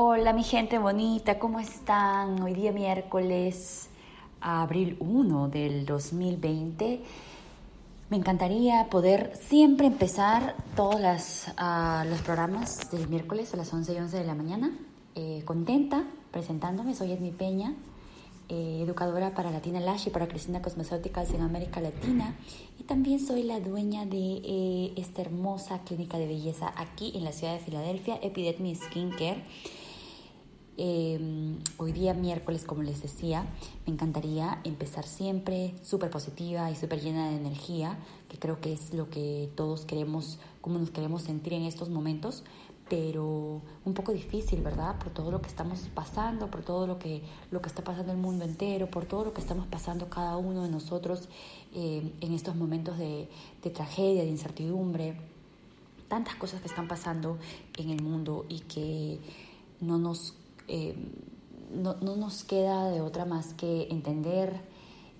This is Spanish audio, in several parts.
Hola mi gente bonita, ¿cómo están? Hoy día miércoles, abril 1 del 2020. Me encantaría poder siempre empezar todos las, ah, los programas del miércoles a las 11 y 11 de la mañana. Eh, contenta presentándome, soy Edmi Peña, eh, educadora para Latina Lash y para Cristina Cosmeceuticals en América Latina. Y también soy la dueña de eh, esta hermosa clínica de belleza aquí en la ciudad de Filadelfia, Epidetmi Skincare. Eh, hoy día miércoles, como les decía, me encantaría empezar siempre súper positiva y súper llena de energía, que creo que es lo que todos queremos, como nos queremos sentir en estos momentos pero un poco difícil, ¿verdad? Por todo lo que estamos pasando, por todo lo que, lo que está pasando el mundo entero, por todo lo que estamos pasando cada uno de nosotros eh, en estos momentos de, tragedia, de incertidumbre, tantas cosas que están pasando en el mundo y que no nos, eh, no, nos queda de otra más que entender,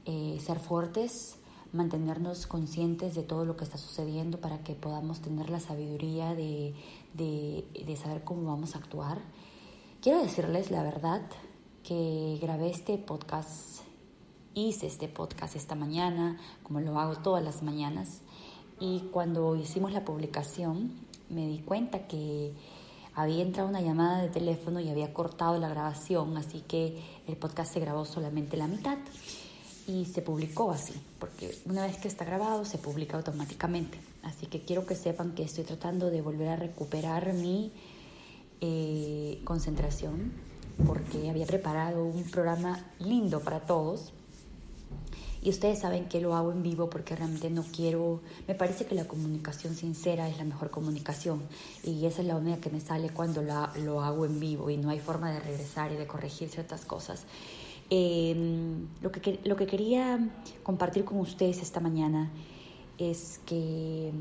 eh, ser fuertes, mantenernos conscientes de todo lo que está sucediendo para que podamos tener la sabiduría de, de, saber cómo vamos a actuar. Quiero decirles la verdad que grabé este podcast, hice este podcast esta mañana, como lo hago todas las mañanas, y cuando hicimos la publicación me di cuenta que había entrado una llamada de teléfono y había cortado la grabación, así que el podcast se grabó solamente la mitad y se publicó así, porque una vez que está grabado se publica automáticamente. Así que quiero que sepan que estoy tratando de volver a recuperar mi eh, concentración, porque había preparado un programa lindo para todos. Y ustedes saben que lo hago en vivo porque realmente no quiero, me parece que la comunicación sincera es la mejor comunicación y esa es la única que me sale cuando la, lo hago en vivo y no hay forma de regresar y de corregir ciertas cosas. Em, lo, que, lo que quería compartir con ustedes esta mañana es que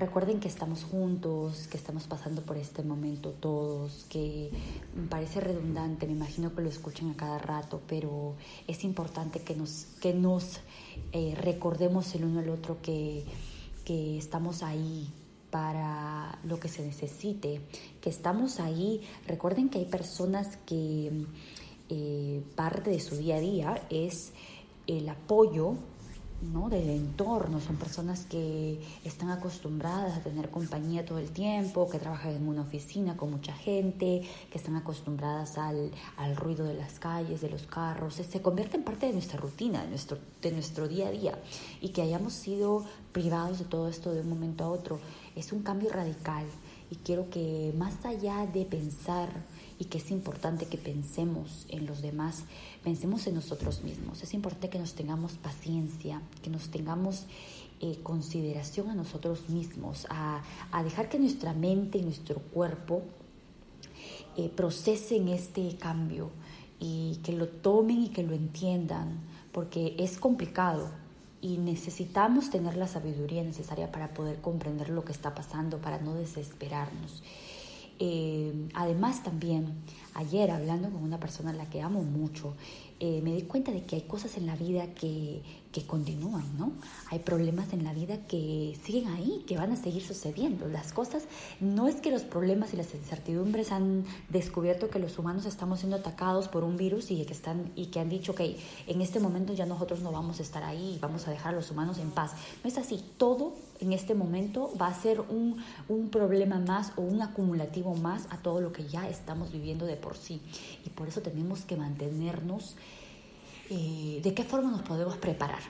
recuerden que estamos juntos, que estamos pasando por este momento todos, que me parece redundante, me imagino que lo escuchen a cada rato, pero es importante que nos, que nos eh, recordemos el uno al otro que, que estamos ahí para lo que se necesite, que estamos ahí. Recuerden que hay personas que eh, parte de su día a día es el apoyo ¿no? del entorno. Son personas que están acostumbradas a tener compañía todo el tiempo, que trabajan en una oficina con mucha gente, que están acostumbradas al, al ruido de las calles, de los carros. Se convierte en parte de nuestra rutina, de nuestro, de nuestro día a día. Y que hayamos sido privados de todo esto de un momento a otro es un cambio radical. Y quiero que más allá de pensar y que es importante que pensemos en los demás, pensemos en nosotros mismos. Es importante que nos tengamos paciencia, que nos tengamos eh, consideración a nosotros mismos, a, dejar que nuestra mente y nuestro cuerpo eh, procesen este cambio y que lo tomen y que lo entiendan, porque es complicado, y necesitamos tener la sabiduría necesaria para poder comprender lo que está pasando, para no desesperarnos. Eh, además también, ayer hablando con una persona a la que amo mucho, eh, me di cuenta de que hay cosas en la vida que, que continúan, ¿no? Hay problemas en la vida que siguen ahí, que van a seguir sucediendo. Las cosas, no es que los problemas y las incertidumbres han descubierto que los humanos estamos siendo atacados por un virus y que, están, y que han dicho, que en este momento ya nosotros no vamos a estar ahí vamos a dejar a los humanos en paz. No es así, todo en este momento va a ser un, un problema más o un acumulativo más a todo lo que ya estamos viviendo de por sí. Y por eso tenemos que mantenernos eh, de qué forma nos podemos preparar.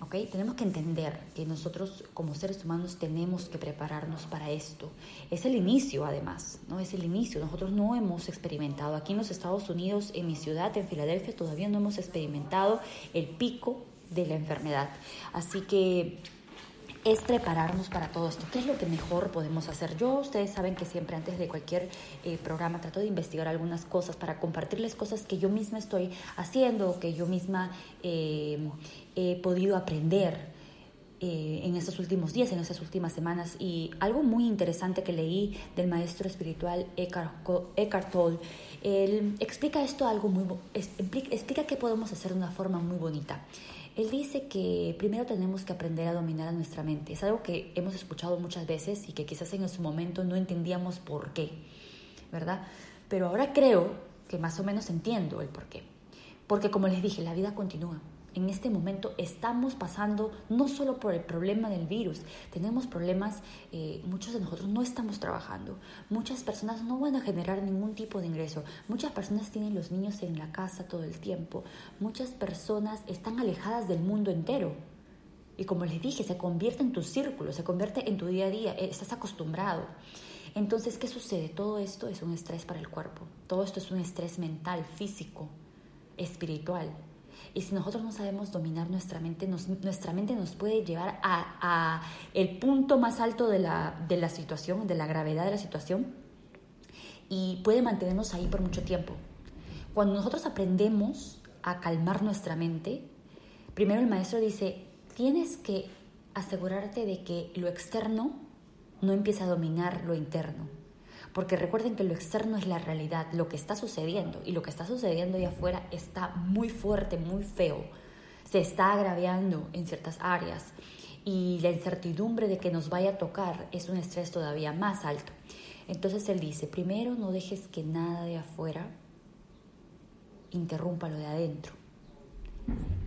¿Okay? Tenemos que entender que nosotros como seres humanos tenemos que prepararnos para esto. Es el inicio además, ¿no? Es el inicio. Nosotros no hemos experimentado aquí en los Estados Unidos, en mi ciudad, en Filadelfia, todavía no hemos experimentado el pico de la enfermedad. Así que es prepararnos para todo esto. ¿Qué es lo que mejor podemos hacer? Yo, ustedes saben que siempre antes de cualquier eh, programa trato de investigar algunas cosas para compartirles cosas que yo misma estoy haciendo, que yo misma eh, he podido aprender. Eh, en estos últimos días, en estas últimas semanas. Y algo muy interesante que leí del maestro espiritual Eckhart, Tolle, él explica esto algo muy, explica qué podemos hacer de una forma muy bonita. Él dice que primero tenemos que aprender a dominar a nuestra mente. Es algo que hemos escuchado muchas veces y que quizás en su momento no entendíamos por qué, ¿verdad? Pero ahora creo que más o menos entiendo el por qué. Porque como les dije, la vida continúa. En este momento estamos pasando no solo por el problema del virus, tenemos problemas, eh, muchos de nosotros no estamos trabajando, muchas personas no van a generar ningún tipo de ingreso, muchas personas tienen los niños en la casa todo el tiempo, muchas personas están alejadas del mundo entero. Y como les dije, se convierte en tu círculo, se convierte en tu día a día, eh, estás acostumbrado. Entonces, ¿qué sucede? Todo esto es un estrés para el cuerpo, todo esto es un estrés mental, físico, espiritual. Y si nosotros no sabemos dominar nuestra mente, nuestra mente nos puede llevar a, el punto más alto de la, de la situación, de la gravedad de la situación, y puede mantenernos ahí por mucho tiempo. Cuando nosotros aprendemos a calmar nuestra mente, primero el maestro dice, tienes que asegurarte de que lo externo no empiece a dominar lo interno. Porque recuerden que lo externo es la realidad, lo que está sucediendo. Y lo que está sucediendo ahí afuera está muy fuerte, muy feo. Se está agraviando en ciertas áreas. Y la incertidumbre de que nos vaya a tocar es un estrés todavía más alto. Entonces él dice, primero no dejes que nada de afuera interrumpa lo de adentro.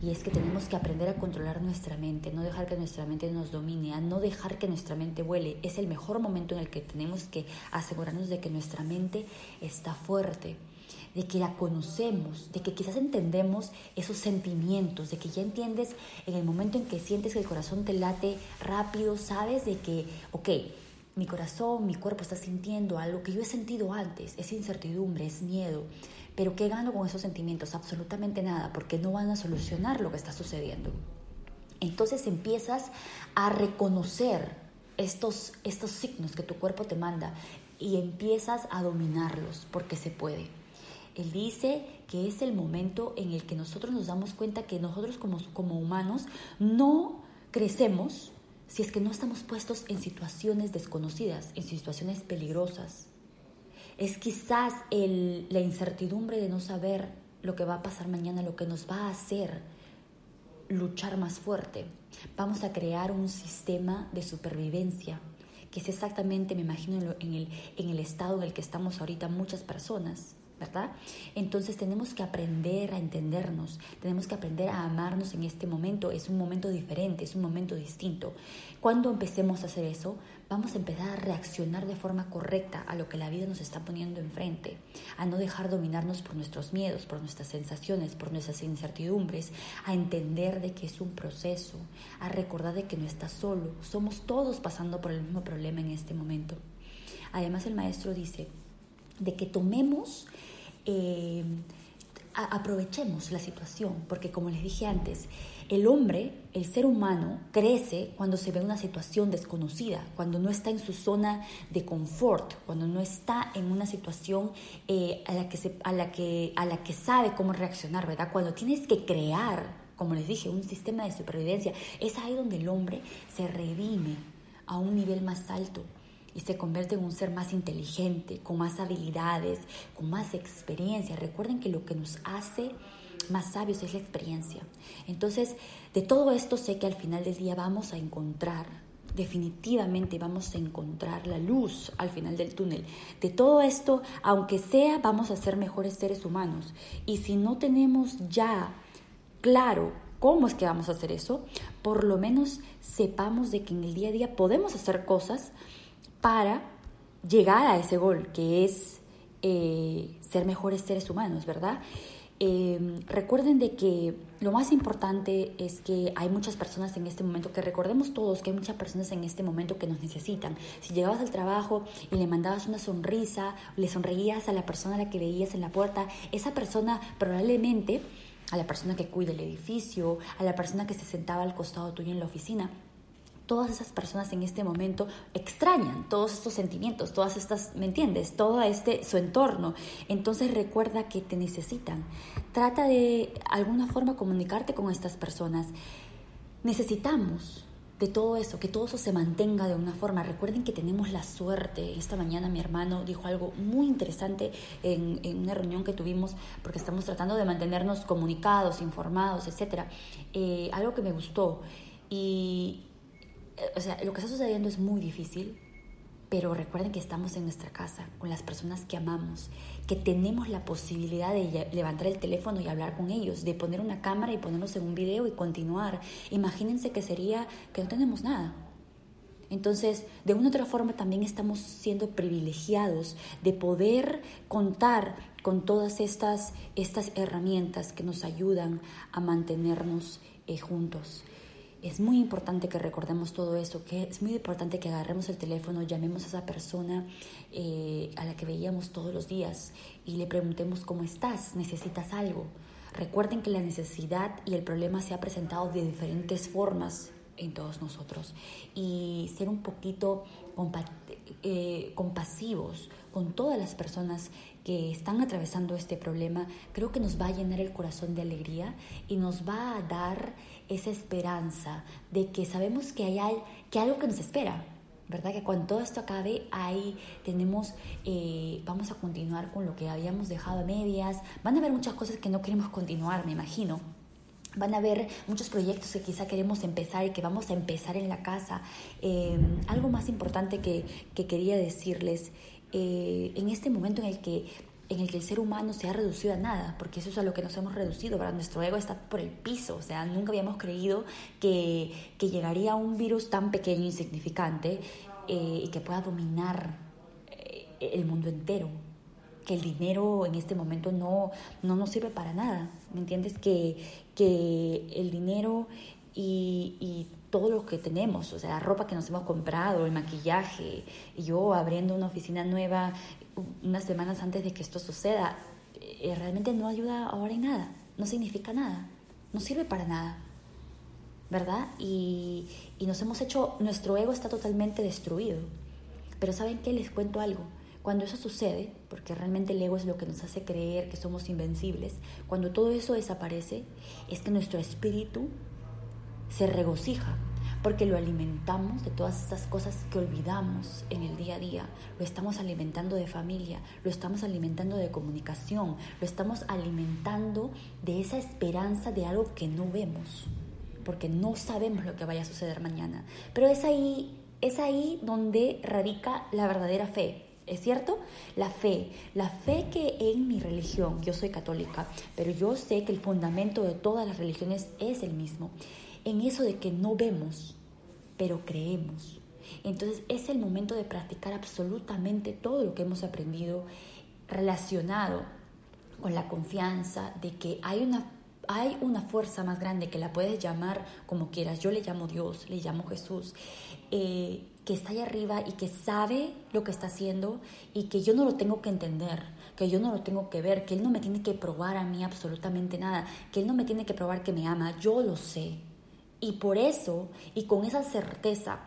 Y es que tenemos que aprender a controlar nuestra mente, no dejar que nuestra mente nos domine, a no dejar que nuestra mente vuele. Es el mejor momento en el que tenemos que asegurarnos de que nuestra mente está fuerte, de que la conocemos, de que quizás entendemos esos sentimientos, de que ya entiendes en el momento en que sientes que el corazón te late rápido, sabes de que, ok, mi corazón, mi cuerpo está sintiendo algo que yo he sentido antes, es incertidumbre, es miedo. Pero ¿qué gano con esos sentimientos? Absolutamente nada, porque no van a solucionar lo que está sucediendo. Entonces empiezas a reconocer estos, estos signos que tu cuerpo te manda y empiezas a dominarlos, porque se puede. Él dice que es el momento en el que nosotros nos damos cuenta que nosotros como, como humanos no crecemos si es que no estamos puestos en situaciones desconocidas, en situaciones peligrosas. Es quizás la incertidumbre de no saber lo que va a pasar mañana, lo que nos va a hacer luchar más fuerte. Vamos a crear un sistema de supervivencia, que es exactamente, me imagino, en el, en el estado en el que estamos ahorita muchas personas. ¿Verdad? Entonces tenemos que aprender a entendernos, tenemos que aprender a amarnos en este momento. Es un momento diferente, es un momento distinto. Cuando empecemos a hacer eso, vamos a empezar a reaccionar de forma correcta a lo que la vida nos está poniendo enfrente, a no dejar dominarnos por nuestros miedos, por nuestras sensaciones, por nuestras incertidumbres, a entender de que es un proceso, a recordar de que no estás solo, somos todos pasando por el mismo problema en este momento. Además el maestro dice de que tomemos eh, aprovechemos la situación, porque como les dije antes, el hombre, el ser humano, crece cuando se ve una situación desconocida, cuando no está en su zona de confort, cuando no está en una situación eh, a, la que a, la que, a la que sabe cómo reaccionar, ¿verdad? Cuando tienes que crear, como les dije, un sistema de supervivencia, es ahí donde el hombre se redime a un nivel más alto y se convierte en un ser más inteligente, con más habilidades, con más experiencia. Recuerden que lo que nos hace más sabios es la experiencia. Entonces, de todo esto sé que al final del día vamos a encontrar, definitivamente vamos a encontrar la luz al final del túnel. De todo esto, aunque sea, vamos a ser mejores seres humanos. Y si no tenemos ya claro cómo es que vamos a hacer eso, por lo menos sepamos de que en el día a día podemos hacer cosas para llegar a ese gol, que es eh, ser mejores seres humanos, ¿verdad? Eh, recuerden de que lo más importante es que hay muchas personas en este momento, que recordemos todos que hay muchas personas en este momento que nos necesitan. Si llegabas al trabajo y le mandabas una sonrisa, le sonreías a la persona a la que veías en la puerta, esa persona probablemente, a la persona que cuida el edificio, a la persona que se sentaba al costado tuyo en la oficina, todas esas personas en este momento extrañan todos estos sentimientos, todas estas, ¿me entiendes? Todo este su entorno. Entonces recuerda que te necesitan. Trata de alguna forma comunicarte con estas personas. Necesitamos de todo eso, que todo eso se mantenga de una forma. Recuerden que tenemos la suerte. Esta mañana mi hermano dijo algo muy interesante en, una reunión que tuvimos, porque estamos tratando de mantenernos comunicados, informados, etc. Eh, algo que me gustó. Y, o sea, lo que está sucediendo es muy difícil, pero recuerden que estamos en nuestra casa, con las personas que amamos, que tenemos la posibilidad de levantar el teléfono y hablar con ellos, de poner una cámara y ponernos en un video y continuar. Imagínense que sería que no tenemos nada. Entonces, de una u otra forma también estamos siendo privilegiados de poder contar con todas estas, estas herramientas que nos ayudan a mantenernos eh, juntos. Es muy importante que recordemos todo eso, que es muy importante que agarremos el teléfono, llamemos a esa persona eh, a la que veíamos todos los días y le preguntemos cómo estás, necesitas algo. Recuerden que la necesidad y el problema se ha presentado de diferentes formas en todos nosotros y ser un poquito eh, compasivos con todas las personas que están atravesando este problema, creo que nos va a llenar el corazón de alegría y nos va a dar esa esperanza de que sabemos que hay algo que nos espera, ¿verdad? Que cuando todo esto acabe, ahí tenemos, eh, vamos a continuar con lo que habíamos dejado a medias. Van a haber muchas cosas que no queremos continuar, me imagino. Van a haber muchos proyectos que quizá queremos empezar y que vamos a empezar en la casa. Eh, algo más importante que quería decirles, eh, en este momento en el que en el que el ser humano se ha reducido a nada, porque eso es a lo que nos hemos reducido, ¿verdad? Nuestro ego está por el piso, o sea, nunca habíamos creído que, que llegaría un virus tan pequeño, e insignificante, eh, y que pueda dominar el mundo entero que el dinero en este momento no, no nos sirve para nada, ¿me entiendes? Que, que el dinero y, y, todo lo que tenemos, o sea, la ropa que nos hemos comprado, el maquillaje, y yo abriendo una oficina nueva unas semanas antes de que esto suceda, eh, realmente no ayuda ahora en nada, no significa nada, no sirve para nada, ¿verdad? Y, y nos hemos hecho, nuestro ego está totalmente destruido. Pero ¿saben qué? Les cuento algo. Cuando eso sucede, porque realmente el ego es lo que nos hace creer que somos invencibles, cuando todo eso desaparece, es que nuestro espíritu se regocija, porque lo alimentamos de todas estas cosas que olvidamos en el día a día. Lo estamos alimentando de familia, lo estamos alimentando de comunicación, lo estamos alimentando de esa esperanza de algo que no vemos, porque no sabemos lo que vaya a suceder mañana. Pero es ahí, es ahí donde radica la verdadera fe. ¿Es cierto? La fe. La fe que en mi religión, yo soy católica, pero yo sé que el fundamento de todas las religiones es el mismo. En eso de que no vemos, pero creemos. Entonces es el momento de practicar absolutamente todo lo que hemos aprendido relacionado con la confianza de que hay una hay una fuerza más grande que la puedes llamar como quieras. Yo le llamo Dios, le llamo Jesús. Eh, que está ahí arriba y que sabe lo que está haciendo y que yo no lo tengo que entender, que yo no lo tengo que ver, que Él no me tiene que probar a mí absolutamente nada, que Él no me tiene que probar que me ama, yo lo sé. Y por eso, y con esa certeza,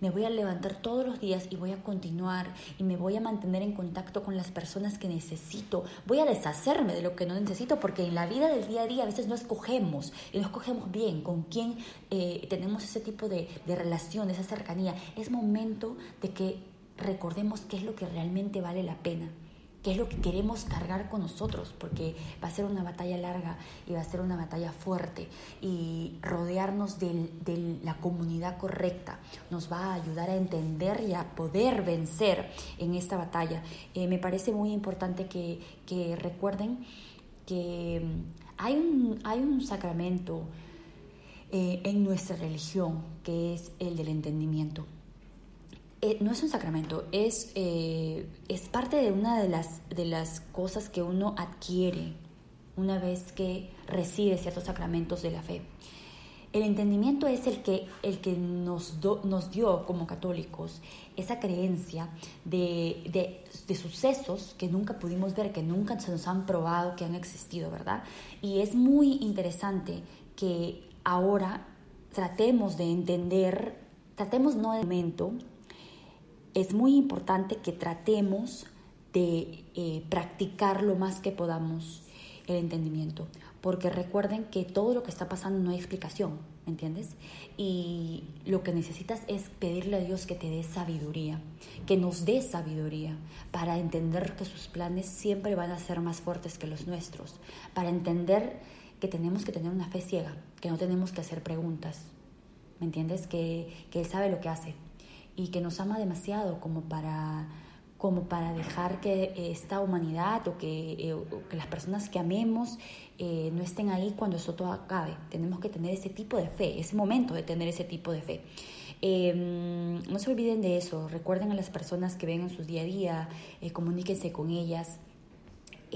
me voy a levantar todos los días y voy a continuar y me voy a mantener en contacto con las personas que necesito. Voy a deshacerme de lo que no necesito porque en la vida del día a día a veces no escogemos y no escogemos bien con quién eh, tenemos ese tipo de, de relación, esa cercanía. Es momento de que recordemos qué es lo que realmente vale la pena qué es lo que queremos cargar con nosotros, porque va a ser una batalla larga y va a ser una batalla fuerte y rodearnos de, la comunidad correcta nos va a ayudar a entender y a poder vencer en esta batalla. Eh, me parece muy importante que, recuerden que mm, hay un, sacramento eh, en nuestra religión que es el del entendimiento. Eh, no es un sacramento, es, eh, es parte de una de las, de las cosas que uno adquiere una vez que recibe ciertos sacramentos de la fe. El entendimiento es el que, el que nos, nos dio como católicos esa creencia de, de, sucesos que nunca pudimos ver, que nunca se nos han probado que han existido, ¿verdad? Y es muy interesante que ahora tratemos de entender, tratemos no el momento, es muy importante que tratemos de eh, practicar lo más que podamos el entendimiento, porque recuerden que todo lo que está pasando no hay explicación, ¿me entiendes? Y lo que necesitas es pedirle a Dios que te dé sabiduría, que nos dé sabiduría para entender que sus planes siempre van a ser más fuertes que los nuestros, para entender que tenemos que tener una fe ciega, que no tenemos que hacer preguntas, ¿me entiendes? Que, que Él sabe lo que hace y que nos ama demasiado como para como para dejar que esta humanidad o que, eh, que las personas que amemos eh, no estén ahí cuando eso todo acabe. Tenemos que tener ese tipo de fe, ese momento de tener ese tipo de fe. Em, no se olviden de eso, recuerden a las personas que ven en su día a día, eh, comuníquense con ellas.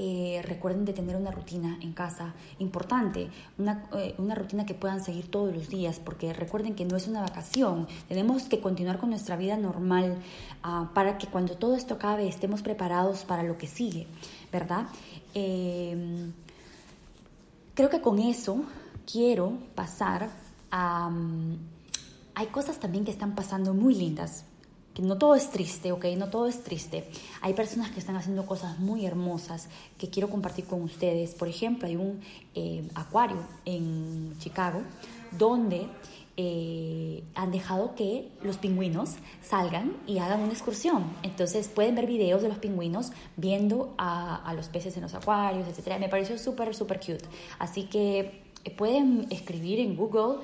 Eh, recuerden de tener una rutina en casa importante, una, eh, una, rutina que puedan seguir todos los días, porque recuerden que no es una vacación, tenemos que continuar con nuestra vida normal ah, para que cuando todo esto acabe estemos preparados para lo que sigue, ¿verdad? Em, creo que con eso quiero pasar a... Mm, hay cosas también que están pasando muy lindas no todo es triste, ¿ok? No todo es triste. Hay personas que están haciendo cosas muy hermosas que quiero compartir con ustedes. Por ejemplo, hay un eh, acuario en Chicago donde eh, han dejado que los pingüinos salgan y hagan una excursión. Entonces pueden ver videos de los pingüinos viendo a, a los peces en los acuarios, etc. Me pareció súper, súper cute. Así que eh, pueden escribir en Google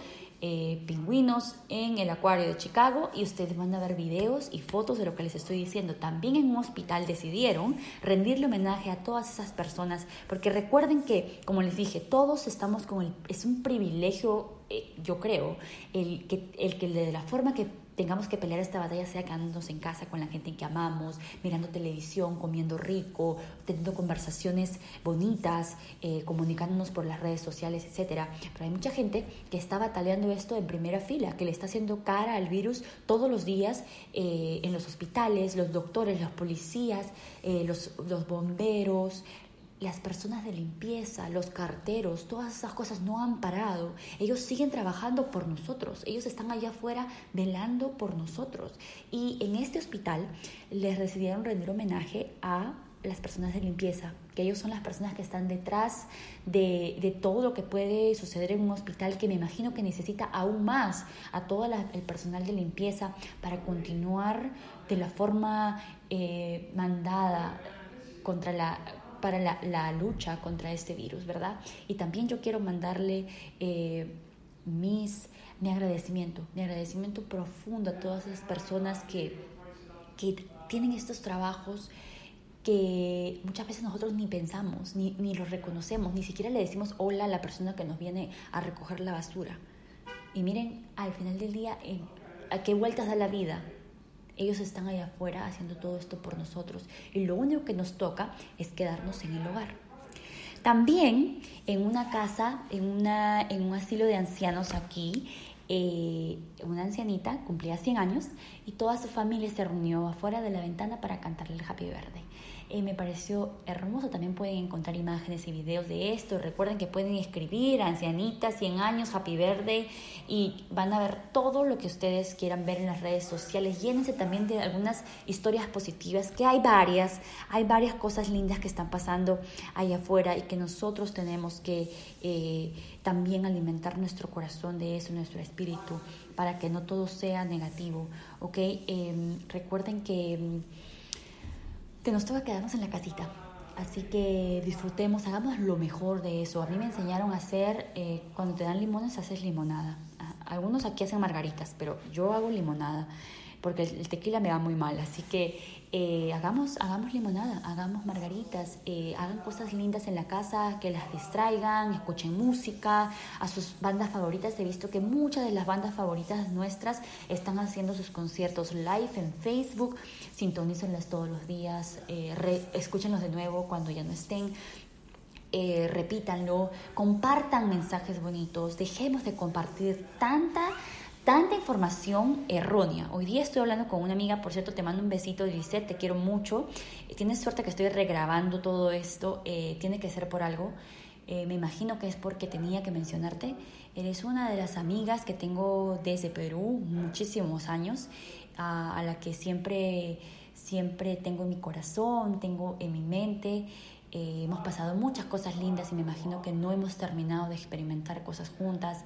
eh, pingüinos en el acuario de Chicago y ustedes van a ver videos y fotos de lo que les estoy diciendo. También en un hospital decidieron rendirle homenaje a todas esas personas porque recuerden que, como les dije, todos estamos con el, es un privilegio, eh, yo creo, el que, el que de la forma que tengamos que pelear esta batalla sea quedándonos en casa con la gente que amamos, mirando televisión, comiendo rico, teniendo conversaciones bonitas, eh, comunicándonos por las redes sociales, etc. Pero hay mucha gente que está bataleando esto en primera fila, que le está haciendo cara al virus todos los días eh, en los hospitales, los doctores, los policías, eh, los, los bomberos, las personas de limpieza, los carteros, todas esas cosas no han parado. Ellos siguen trabajando por nosotros. Ellos están allá afuera velando por nosotros. Y en este hospital les decidieron rendir homenaje a las personas de limpieza, que ellos son las personas que están detrás de, todo lo que puede suceder en un hospital, que me imagino que necesita aún más a todo el personal de limpieza para continuar de la forma eh, mandada contra la para la, lucha contra este virus, ¿verdad? Y también yo quiero mandarle eh, mis, mi agradecimiento, mi agradecimiento profundo a todas esas personas que, que tienen estos trabajos que muchas veces nosotros ni pensamos, ni, ni los reconocemos, ni siquiera le decimos hola a la persona que nos viene a recoger la basura. Y miren, al final del día, ¿a qué vueltas da la vida? Ellos están allá afuera haciendo todo esto por nosotros y lo único que nos toca es quedarnos en el hogar. También en una casa, en, una, en un asilo de ancianos aquí, eh, una ancianita cumplía 100 años y toda su familia se reunió afuera de la ventana para cantarle el Happy Verde. Eh, me pareció hermoso. También pueden encontrar imágenes y videos de esto. Recuerden que pueden escribir ancianita, 100 años, Happy Verde y van a ver todo lo que ustedes quieran ver en las redes sociales. Llénense también de algunas historias positivas, que hay varias, hay varias cosas lindas que están pasando allá afuera y que nosotros tenemos que eh, también alimentar nuestro corazón de eso, nuestro espíritu, para que no todo sea negativo. ¿ok? Em, recuerden que em, que nos toca quedarnos en la casita. Así que disfrutemos, hagamos lo mejor de eso. A mí me enseñaron a hacer, eh, cuando te dan limones, haces limonada. Algunos aquí hacen margaritas, pero yo hago limonada porque el tequila me va muy mal. Así que eh, hagamos, hagamos limonada, hagamos margaritas, eh, hagan cosas lindas en la casa, que las distraigan, escuchen música, a sus bandas favoritas. He visto que muchas de las bandas favoritas nuestras están haciendo sus conciertos live en Facebook. Sintonícenlas todos los días, eh, escúchenlos de nuevo cuando ya no estén. Repítanlo, compartan mensajes bonitos, dejemos de compartir tanta tanta información errónea. Hoy día estoy hablando con una amiga, por cierto, te mando un besito, Lisette, te quiero mucho. Eh, tienes suerte que estoy regrabando todo esto, eh, tiene que ser por algo. Eh, me imagino que es porque tenía que mencionarte. Eres una de las amigas que tengo desde Perú, muchísimos años, a, la que siempre, siempre tengo en mi corazón, tengo en mi mente. hemos pasado muchas cosas lindas y me imagino que no hemos terminado de experimentar cosas juntas.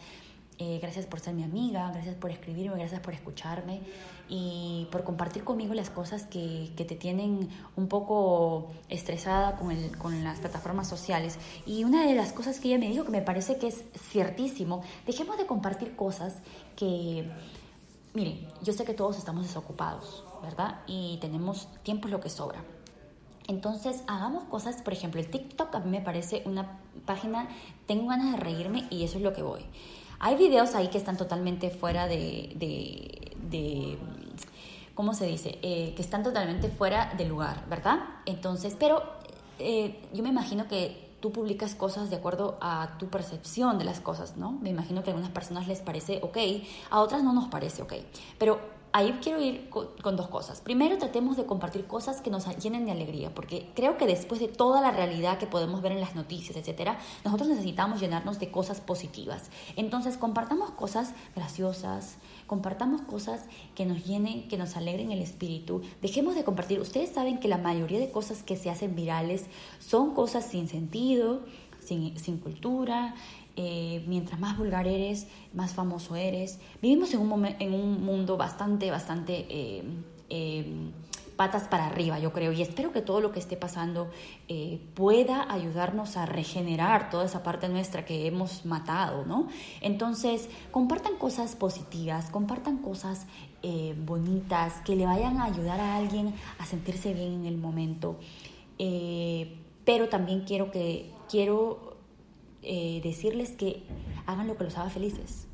Eh, gracias por ser mi amiga, gracias por escribirme, gracias por escucharme y por compartir conmigo las cosas que, que te tienen un poco estresada con, el, con las plataformas sociales. Y una de las cosas que ella me dijo que me parece que es ciertísimo, dejemos de compartir cosas que Miren, yo sé que todos estamos desocupados, ¿verdad? Y tenemos tiempo lo que sobra. Entonces, hagamos cosas, por ejemplo, el TikTok a mí me parece una página, tengo ganas de reírme y eso es lo que voy. Hay videos ahí que están totalmente fuera de, de, ¿cómo se dice? Eh, que están totalmente fuera de lugar, ¿verdad? Entonces, pero eh, yo me imagino que tú publicas cosas de acuerdo a tu percepción de las cosas, ¿no? Me imagino que a algunas personas les parece ok, a otras no nos parece ok. Pero ahí quiero ir con, dos cosas. Primero, tratemos de compartir cosas que nos llenen de alegría, porque creo que después de toda la realidad que podemos ver en las noticias, etcétera, nosotros necesitamos llenarnos de cosas positivas. Entonces, compartamos cosas graciosas, compartamos cosas que nos llenen, que nos alegren el espíritu. Dejemos de compartir. Ustedes saben que la mayoría de cosas que se hacen virales son cosas sin sentido, sin, sin cultura, eh, mientras más vulgar eres, más famoso eres. Vivimos en un, en un mundo bastante, bastante eh, eh, patas para arriba, yo creo, y espero que todo lo que esté pasando pueda ayudarnos a regenerar toda esa parte nuestra que hemos matado, ¿no? Entonces, compartan cosas positivas, compartan cosas bonitas, que le vayan a ayudar a alguien a sentirse bien en el momento. pero también quiero que quiero eh, decirles que hagan lo que los haga felices.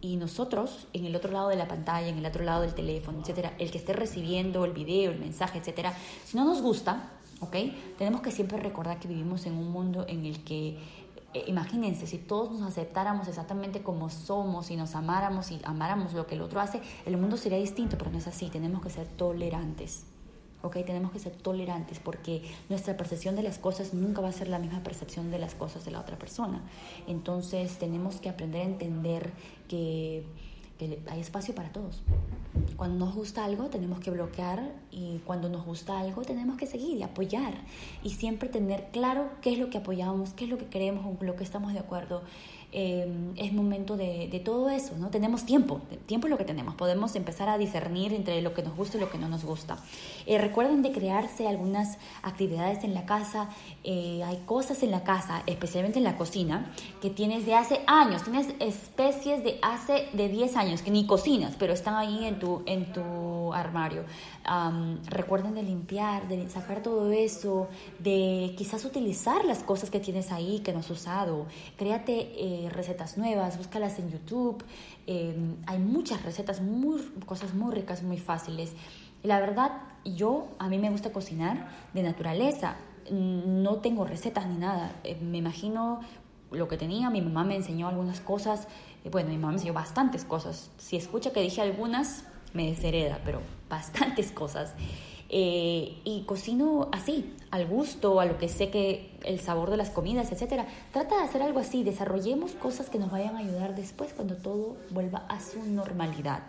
Y nosotros, en el otro lado de la pantalla, en el otro lado del teléfono, etcétera, el que esté recibiendo el video, el mensaje, etcétera, si no nos gusta, ¿ok? Tenemos que siempre recordar que vivimos en un mundo en el que eh, imagínense, si todos nos aceptáramos exactamente como somos y nos amáramos y amáramos lo que el otro hace, el mundo sería distinto, pero no es así, tenemos que ser tolerantes. ¿Ok? Tenemos que ser tolerantes porque nuestra percepción de las cosas nunca va a ser la misma percepción de las cosas de la otra persona. Entonces tenemos que aprender a entender que, que hay espacio para todos. Cuando nos gusta algo tenemos que bloquear y cuando nos gusta algo tenemos que seguir y apoyar y siempre tener claro qué es lo que apoyamos, qué es lo que queremos, con lo que estamos de acuerdo. Em, es momento de, de, todo eso, ¿no? Tenemos tiempo, tiempo es lo que tenemos, podemos empezar a discernir entre lo que nos gusta y lo que no nos gusta. Eh, recuerden de crearse algunas actividades en la casa, eh, hay cosas en la casa, especialmente en la cocina, que tienes de hace años, tienes especies de hace de 10 años que ni cocinas, pero están ahí en tu, en tu armario. recuerden de limpiar, de sacar todo eso, de quizás utilizar las cosas que tienes ahí que no has usado. Créate eh, recetas nuevas, búscalas en YouTube. Em, hay muchas recetas, muy, cosas muy ricas, muy fáciles. La verdad, yo, a mí me gusta cocinar de naturaleza. No tengo recetas ni nada. Eh, me imagino lo que tenía. Mi mamá me enseñó algunas cosas. Eh, bueno, mi mamá me enseñó bastantes cosas. Si escucha que dije algunas, me deshereda, pero bastantes cosas. Eh, y cocino así, al gusto, a lo que sé que el sabor de las comidas, etcétera. Trata de hacer algo así, desarrollemos cosas que nos vayan a ayudar después cuando todo vuelva a su normalidad.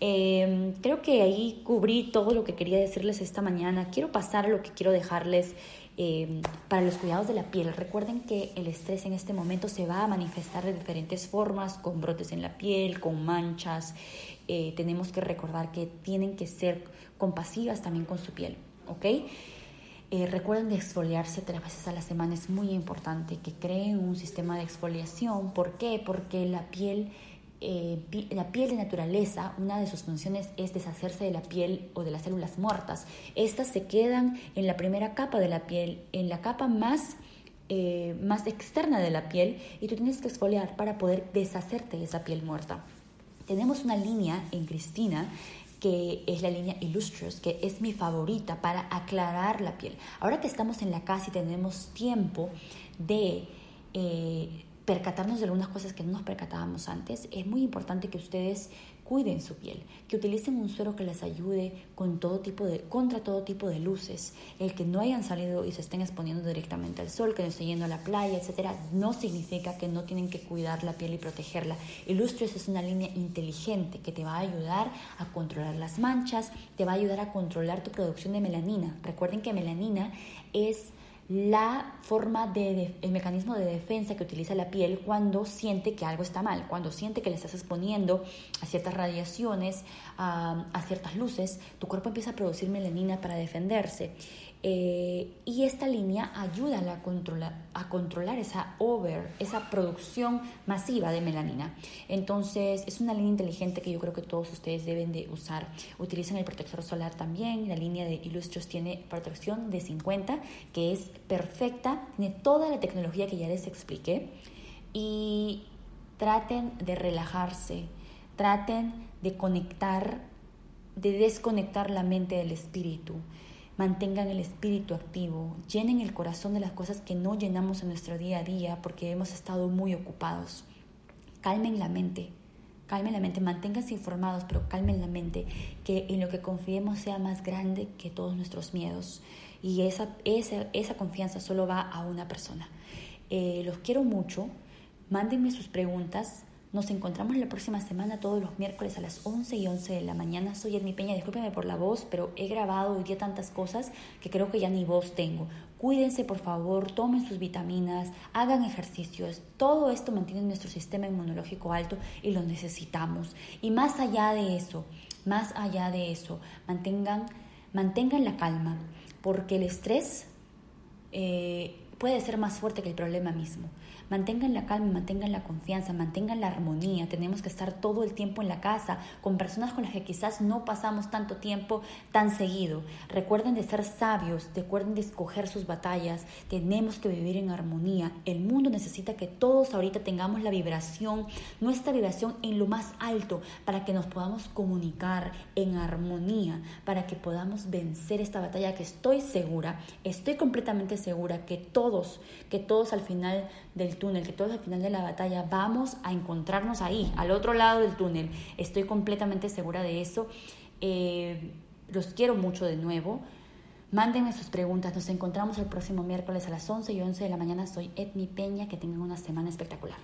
Em, creo que ahí cubrí todo lo que quería decirles esta mañana. Quiero pasar a lo que quiero dejarles em, para los cuidados de la piel. Recuerden que el estrés en este momento se va a manifestar de diferentes formas, con brotes en la piel, con manchas. Eh, tenemos que recordar que tienen que ser compasivas también con su piel, ¿ok? Eh, recuerden de exfoliarse tres veces a la semana, es muy importante que creen un sistema de exfoliación. ¿Por qué? Porque la piel, eh, la piel de naturaleza, una de sus funciones es deshacerse de la piel o de las células muertas. Estas se quedan en la primera capa de la piel, en la capa más, eh, más externa de la piel, y tú tienes que exfoliar para poder deshacerte de esa piel muerta. Tenemos una línea en Cristina que es la línea Illustrious, que es mi favorita para aclarar la piel. Ahora que estamos en la casa y tenemos tiempo de eh, percatarnos de algunas cosas que no nos percatábamos antes, es muy importante que ustedes cuiden su piel, que utilicen un suero que les ayude con todo tipo de, contra todo tipo de luces. El que no hayan salido y se estén exponiendo directamente al sol, que no estén yendo a la playa, etcétera, no significa que no tienen que cuidar la piel y protegerla. Illustrious es una línea inteligente que te va a ayudar a controlar las manchas, te va a ayudar a controlar tu producción de melanina. Recuerden que melanina es la forma de, el mecanismo de defensa que utiliza la piel cuando siente que algo está mal, cuando siente que le estás exponiendo a ciertas radiaciones, a, ciertas luces, tu cuerpo empieza a producir melanina para defenderse. Eh, y esta línea ayuda a, controlar, a controlar esa over, esa producción masiva de melanina. Entonces, es una línea inteligente que yo creo que todos ustedes deben de usar. Utilizan el protector solar también. La línea de Illustros tiene protección de 50, que es perfecta. Tiene toda la tecnología que ya les expliqué. Y traten de relajarse, traten de conectar, de desconectar la mente del espíritu mantengan el espíritu activo, llenen el corazón de las cosas que no llenamos en nuestro día a día porque hemos estado muy ocupados. Calmen la mente, calmen la mente, manténganse informados, pero calmen la mente, que en lo que confiemos sea más grande que todos nuestros miedos. Y esa, esa, esa confianza solo va a una persona. Eh, los quiero mucho, mándenme sus preguntas, nos encontramos la próxima semana todos los miércoles a las 11 y 11 de la mañana. Soy Edmi Peña, discúlpeme por la voz, pero he grabado hoy día tantas cosas que creo que ya ni voz tengo. Cuídense por favor, tomen sus vitaminas, hagan ejercicios. Todo esto mantiene nuestro sistema inmunológico alto y lo necesitamos. Y más allá de eso, más allá de eso, mantengan, mantengan la calma, porque el estrés eh, puede ser más fuerte que el problema mismo. Mantengan la calma, mantengan la confianza, mantengan la armonía. Tenemos que estar todo el tiempo en la casa con personas con las que quizás no pasamos tanto tiempo tan seguido. Recuerden de ser sabios, recuerden de escoger sus batallas. Tenemos que vivir en armonía. El mundo necesita que todos ahorita tengamos la vibración, nuestra vibración en lo más alto para que nos podamos comunicar en armonía, para que podamos vencer esta batalla que estoy segura, estoy completamente segura que todos, que todos al final del túnel, que todos al final de la batalla vamos a encontrarnos ahí, al otro lado del túnel. Estoy completamente segura de eso. Eh, los quiero mucho de nuevo. Mándenme sus preguntas. Nos encontramos el próximo miércoles a las 11 y 11 de la mañana. Soy Edmi Peña. Que tengan una semana espectacular.